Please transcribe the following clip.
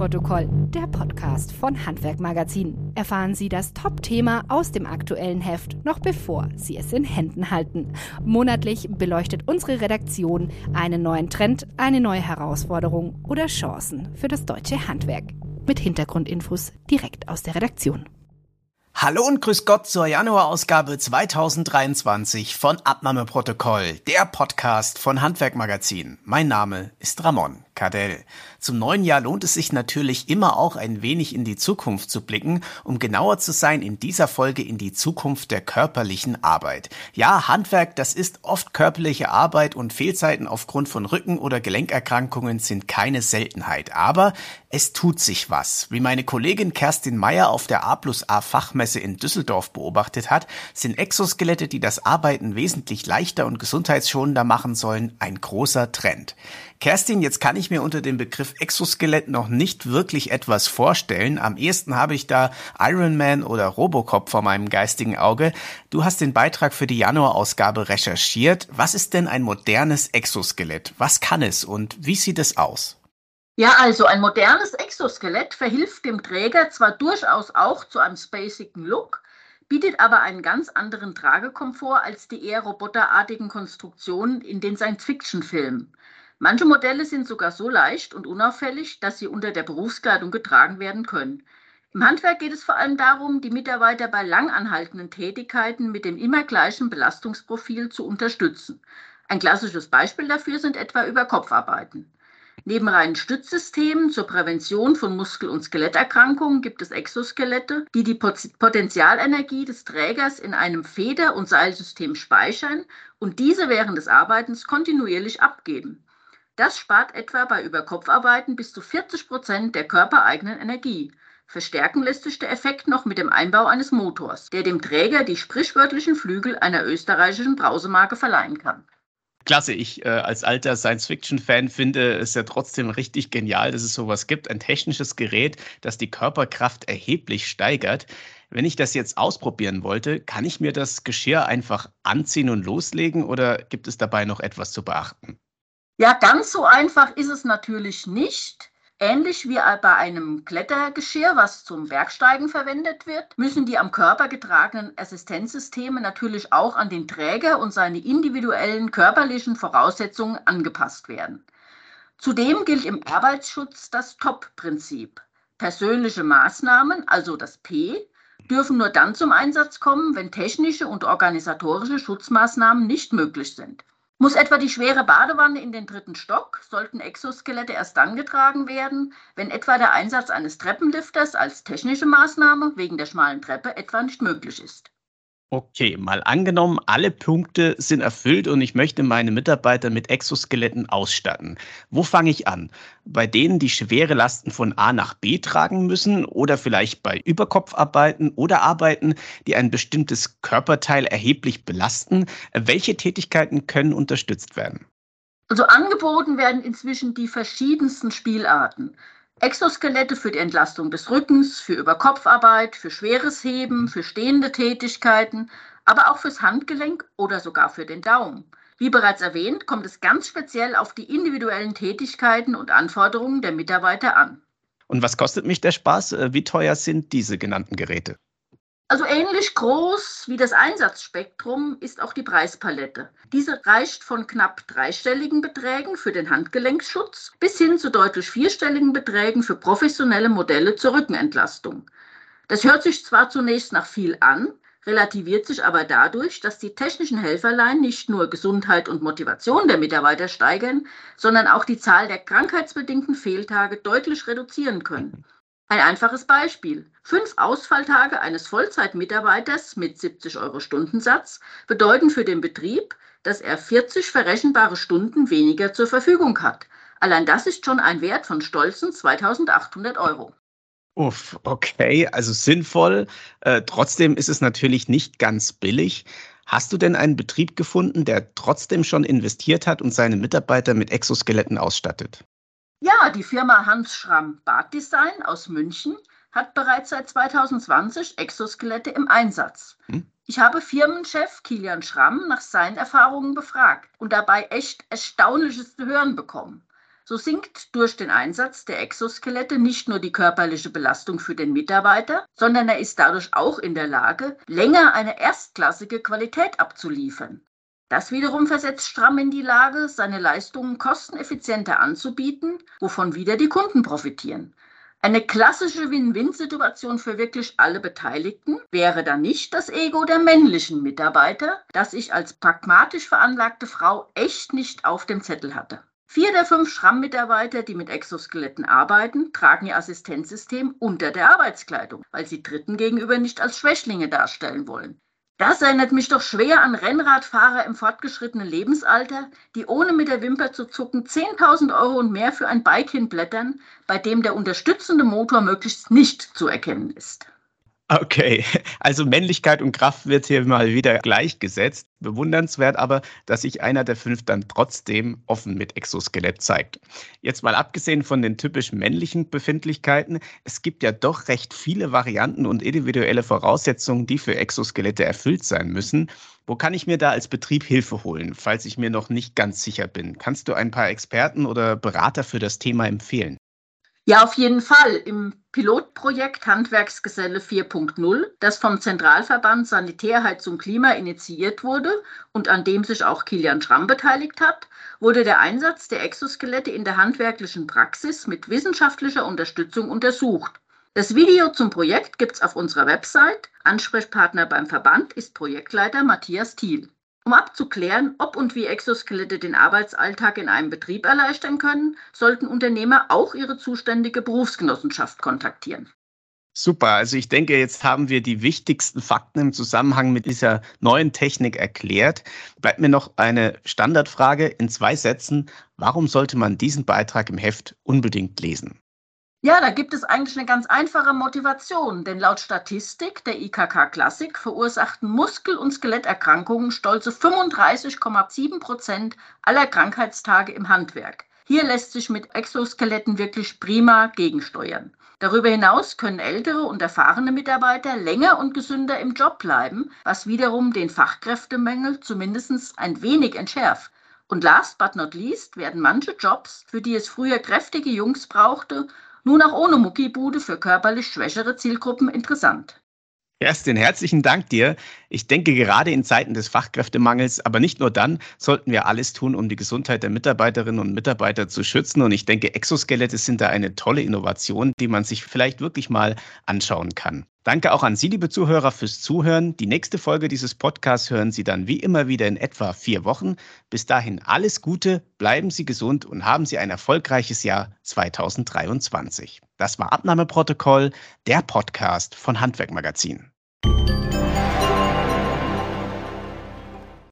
Abnahmeprotokoll, der Podcast von Handwerk Magazin. Erfahren Sie das Top-Thema aus dem aktuellen Heft, noch bevor Sie es in Händen halten. Monatlich beleuchtet unsere Redaktion einen neuen Trend, eine neue Herausforderung oder Chancen für das deutsche Handwerk. Mit Hintergrundinfos direkt aus der Redaktion. Hallo und grüß Gott zur Januarausgabe 2023 von Abnahmeprotokoll, der Podcast von Handwerkmagazin. Mein Name ist Ramon Kardell. Zum neuen Jahr lohnt es sich natürlich immer auch ein wenig in die Zukunft zu blicken, um genauer zu sein in dieser Folge in die Zukunft der körperlichen Arbeit. Ja, Handwerk, das ist oft körperliche Arbeit und Fehlzeiten aufgrund von Rücken- oder Gelenkerkrankungen sind keine Seltenheit. Aber es tut sich was. Wie meine Kollegin Kerstin Meyer auf der A plus A Fachmesse in Düsseldorf beobachtet hat, sind Exoskelette, die das Arbeiten wesentlich leichter und gesundheitsschonender machen sollen, ein großer Trend. Kerstin, jetzt kann ich mir unter dem Begriff Exoskelett noch nicht wirklich etwas vorstellen. Am ehesten habe ich da Iron Man oder Robocop vor meinem geistigen Auge. Du hast den Beitrag für die Januarausgabe recherchiert. Was ist denn ein modernes Exoskelett? Was kann es und wie sieht es aus? Ja, also ein modernes Exoskelett verhilft dem Träger zwar durchaus auch zu einem spacigen Look, bietet aber einen ganz anderen Tragekomfort als die eher roboterartigen Konstruktionen in den Science-Fiction-Filmen. Manche Modelle sind sogar so leicht und unauffällig, dass sie unter der Berufskleidung getragen werden können. Im Handwerk geht es vor allem darum, die Mitarbeiter bei langanhaltenden Tätigkeiten mit dem immer gleichen Belastungsprofil zu unterstützen. Ein klassisches Beispiel dafür sind etwa Überkopfarbeiten. Neben reinen Stützsystemen zur Prävention von Muskel- und Skeletterkrankungen gibt es Exoskelette, die die Potenzialenergie des Trägers in einem Feder- und Seilsystem speichern und diese während des Arbeitens kontinuierlich abgeben. Das spart etwa bei Überkopfarbeiten bis zu 40 Prozent der körpereigenen Energie. Verstärken lässt sich der Effekt noch mit dem Einbau eines Motors, der dem Träger die sprichwörtlichen Flügel einer österreichischen Brausemarke verleihen kann. Klasse, ich äh, als alter Science-Fiction-Fan finde es ja trotzdem richtig genial, dass es sowas gibt, ein technisches Gerät, das die Körperkraft erheblich steigert. Wenn ich das jetzt ausprobieren wollte, kann ich mir das Geschirr einfach anziehen und loslegen oder gibt es dabei noch etwas zu beachten? Ja, ganz so einfach ist es natürlich nicht. Ähnlich wie bei einem Klettergeschirr, was zum Bergsteigen verwendet wird, müssen die am Körper getragenen Assistenzsysteme natürlich auch an den Träger und seine individuellen körperlichen Voraussetzungen angepasst werden. Zudem gilt im Arbeitsschutz das TOP-Prinzip. Persönliche Maßnahmen, also das P, dürfen nur dann zum Einsatz kommen, wenn technische und organisatorische Schutzmaßnahmen nicht möglich sind. Muss etwa die schwere Badewanne in den dritten Stock, sollten Exoskelette erst dann getragen werden, wenn etwa der Einsatz eines Treppenlifters als technische Maßnahme wegen der schmalen Treppe etwa nicht möglich ist. Okay, mal angenommen, alle Punkte sind erfüllt und ich möchte meine Mitarbeiter mit Exoskeletten ausstatten. Wo fange ich an? Bei denen, die schwere Lasten von A nach B tragen müssen oder vielleicht bei Überkopfarbeiten oder Arbeiten, die ein bestimmtes Körperteil erheblich belasten? Welche Tätigkeiten können unterstützt werden? Also angeboten werden inzwischen die verschiedensten Spielarten. Exoskelette für die Entlastung des Rückens, für Überkopfarbeit, für schweres Heben, für stehende Tätigkeiten, aber auch fürs Handgelenk oder sogar für den Daumen. Wie bereits erwähnt, kommt es ganz speziell auf die individuellen Tätigkeiten und Anforderungen der Mitarbeiter an. Und was kostet mich der Spaß? Äh, wie teuer sind diese genannten Geräte? Also ähnlich groß wie das Einsatzspektrum ist auch die Preispalette. Diese reicht von knapp dreistelligen Beträgen für den Handgelenkschutz bis hin zu deutlich vierstelligen Beträgen für professionelle Modelle zur Rückenentlastung. Das hört sich zwar zunächst nach viel an, relativiert sich aber dadurch, dass die technischen Helferlein nicht nur Gesundheit und Motivation der Mitarbeiter steigern, sondern auch die Zahl der krankheitsbedingten Fehltage deutlich reduzieren können. Ein einfaches Beispiel. Fünf Ausfalltage eines Vollzeitmitarbeiters mit 70 Euro Stundensatz bedeuten für den Betrieb, dass er 40 verrechenbare Stunden weniger zur Verfügung hat. Allein das ist schon ein Wert von stolzen 2800 Euro. Uff, okay, also sinnvoll. Äh, trotzdem ist es natürlich nicht ganz billig. Hast du denn einen Betrieb gefunden, der trotzdem schon investiert hat und seine Mitarbeiter mit Exoskeletten ausstattet? Ja, die Firma Hans Schramm Baddesign aus München hat bereits seit 2020 Exoskelette im Einsatz. Hm? Ich habe Firmenchef Kilian Schramm nach seinen Erfahrungen befragt und dabei echt Erstaunliches zu hören bekommen. So sinkt durch den Einsatz der Exoskelette nicht nur die körperliche Belastung für den Mitarbeiter, sondern er ist dadurch auch in der Lage, länger eine erstklassige Qualität abzuliefern. Das wiederum versetzt Stramm in die Lage, seine Leistungen kosteneffizienter anzubieten, wovon wieder die Kunden profitieren. Eine klassische Win-Win-Situation für wirklich alle Beteiligten wäre dann nicht das Ego der männlichen Mitarbeiter, das ich als pragmatisch veranlagte Frau echt nicht auf dem Zettel hatte. Vier der fünf Schramm-Mitarbeiter, die mit Exoskeletten arbeiten, tragen ihr Assistenzsystem unter der Arbeitskleidung, weil sie Dritten gegenüber nicht als Schwächlinge darstellen wollen. Das erinnert mich doch schwer an Rennradfahrer im fortgeschrittenen Lebensalter, die ohne mit der Wimper zu zucken 10.000 Euro und mehr für ein Bike hinblättern, bei dem der unterstützende Motor möglichst nicht zu erkennen ist. Okay, also Männlichkeit und Kraft wird hier mal wieder gleichgesetzt. Bewundernswert aber, dass sich einer der fünf dann trotzdem offen mit Exoskelett zeigt. Jetzt mal abgesehen von den typisch männlichen Befindlichkeiten, es gibt ja doch recht viele Varianten und individuelle Voraussetzungen, die für Exoskelette erfüllt sein müssen. Wo kann ich mir da als Betrieb Hilfe holen, falls ich mir noch nicht ganz sicher bin? Kannst du ein paar Experten oder Berater für das Thema empfehlen? Ja, auf jeden Fall. Im Pilotprojekt Handwerksgeselle 4.0, das vom Zentralverband Sanitärheizung Klima initiiert wurde und an dem sich auch Kilian Schramm beteiligt hat, wurde der Einsatz der Exoskelette in der handwerklichen Praxis mit wissenschaftlicher Unterstützung untersucht. Das Video zum Projekt gibt es auf unserer Website. Ansprechpartner beim Verband ist Projektleiter Matthias Thiel. Um abzuklären, ob und wie Exoskelette den Arbeitsalltag in einem Betrieb erleichtern können, sollten Unternehmer auch ihre zuständige Berufsgenossenschaft kontaktieren. Super, also ich denke, jetzt haben wir die wichtigsten Fakten im Zusammenhang mit dieser neuen Technik erklärt. Bleibt mir noch eine Standardfrage in zwei Sätzen. Warum sollte man diesen Beitrag im Heft unbedingt lesen? Ja, da gibt es eigentlich eine ganz einfache Motivation, denn laut Statistik der IKK Klassik verursachten Muskel- und Skeletterkrankungen stolze 35,7 Prozent aller Krankheitstage im Handwerk. Hier lässt sich mit Exoskeletten wirklich prima gegensteuern. Darüber hinaus können ältere und erfahrene Mitarbeiter länger und gesünder im Job bleiben, was wiederum den Fachkräftemängel zumindest ein wenig entschärft. Und last but not least werden manche Jobs, für die es früher kräftige Jungs brauchte, nun auch ohne Muckibude für körperlich schwächere Zielgruppen interessant. Kerstin, herzlichen Dank dir. Ich denke, gerade in Zeiten des Fachkräftemangels, aber nicht nur dann, sollten wir alles tun, um die Gesundheit der Mitarbeiterinnen und Mitarbeiter zu schützen. Und ich denke, Exoskelette sind da eine tolle Innovation, die man sich vielleicht wirklich mal anschauen kann. Danke auch an Sie, liebe Zuhörer, fürs Zuhören. Die nächste Folge dieses Podcasts hören Sie dann wie immer wieder in etwa vier Wochen. Bis dahin alles Gute, bleiben Sie gesund und haben Sie ein erfolgreiches Jahr 2023. Das war Abnahmeprotokoll, der Podcast von Handwerkmagazin.